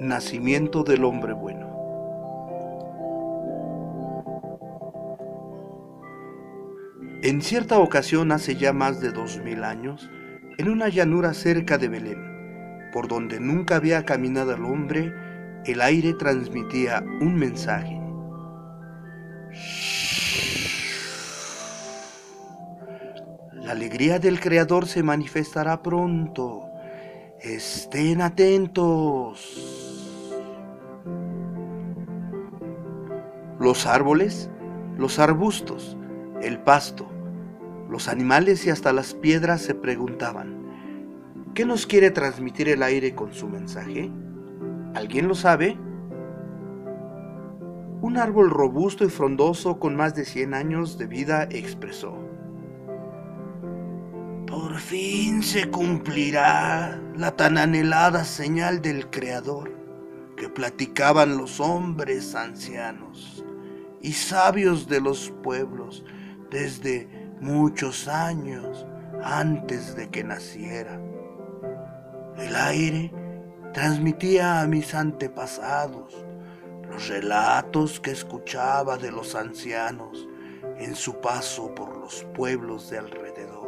Nacimiento del hombre bueno. En cierta ocasión, hace ya más de dos mil años, en una llanura cerca de Belén, por donde nunca había caminado el hombre, el aire transmitía un mensaje. La alegría del Creador se manifestará pronto. Estén atentos. Los árboles, los arbustos, el pasto, los animales y hasta las piedras se preguntaban, ¿qué nos quiere transmitir el aire con su mensaje? ¿Alguien lo sabe? Un árbol robusto y frondoso con más de 100 años de vida expresó, Por fin se cumplirá la tan anhelada señal del Creador que platicaban los hombres ancianos y sabios de los pueblos desde muchos años antes de que naciera. El aire transmitía a mis antepasados los relatos que escuchaba de los ancianos en su paso por los pueblos de alrededor.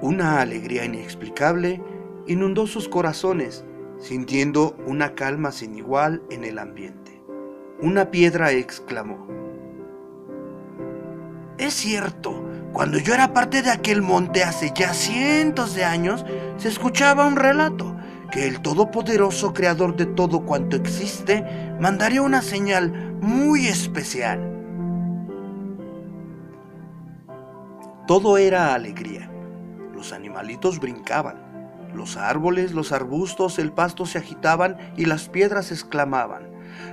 Una alegría inexplicable inundó sus corazones, sintiendo una calma sin igual en el ambiente. Una piedra exclamó, Es cierto, cuando yo era parte de aquel monte hace ya cientos de años, se escuchaba un relato que el todopoderoso creador de todo cuanto existe mandaría una señal muy especial. Todo era alegría. Los animalitos brincaban, los árboles, los arbustos, el pasto se agitaban y las piedras exclamaban,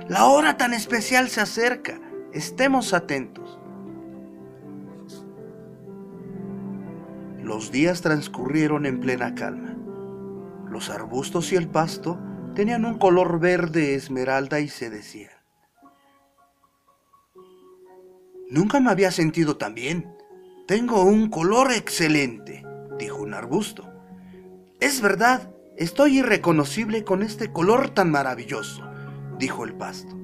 la hora tan especial se acerca. Estemos atentos. Los días transcurrieron en plena calma. Los arbustos y el pasto tenían un color verde esmeralda y se decían. Nunca me había sentido tan bien. Tengo un color excelente, dijo un arbusto. Es verdad, estoy irreconocible con este color tan maravilloso, dijo el pasto.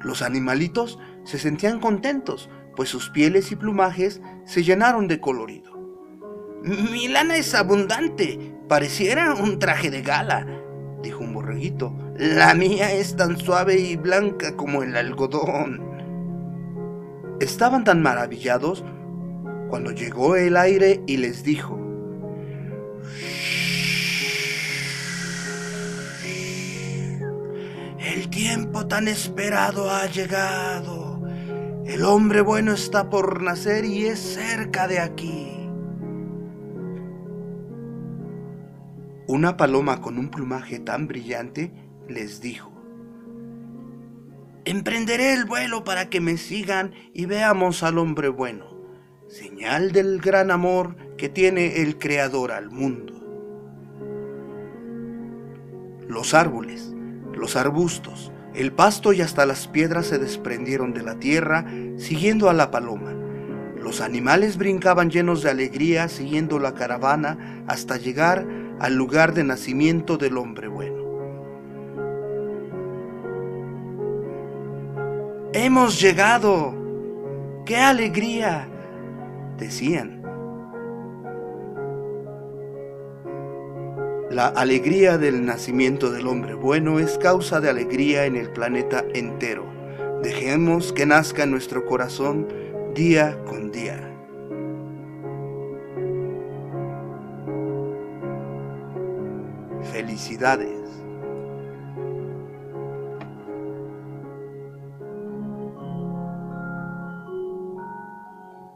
Los animalitos se sentían contentos, pues sus pieles y plumajes se llenaron de colorido. Mi lana es abundante, pareciera un traje de gala, dijo un borreguito. La mía es tan suave y blanca como el algodón. Estaban tan maravillados cuando llegó el aire y les dijo, El tiempo tan esperado ha llegado. El hombre bueno está por nacer y es cerca de aquí. Una paloma con un plumaje tan brillante les dijo, Emprenderé el vuelo para que me sigan y veamos al hombre bueno, señal del gran amor que tiene el Creador al mundo. Los árboles, los arbustos, el pasto y hasta las piedras se desprendieron de la tierra siguiendo a la paloma. Los animales brincaban llenos de alegría siguiendo la caravana hasta llegar al lugar de nacimiento del hombre bueno. Hemos llegado. ¡Qué alegría! decían. La alegría del nacimiento del hombre bueno es causa de alegría en el planeta entero. Dejemos que nazca en nuestro corazón día con día. Felicidades.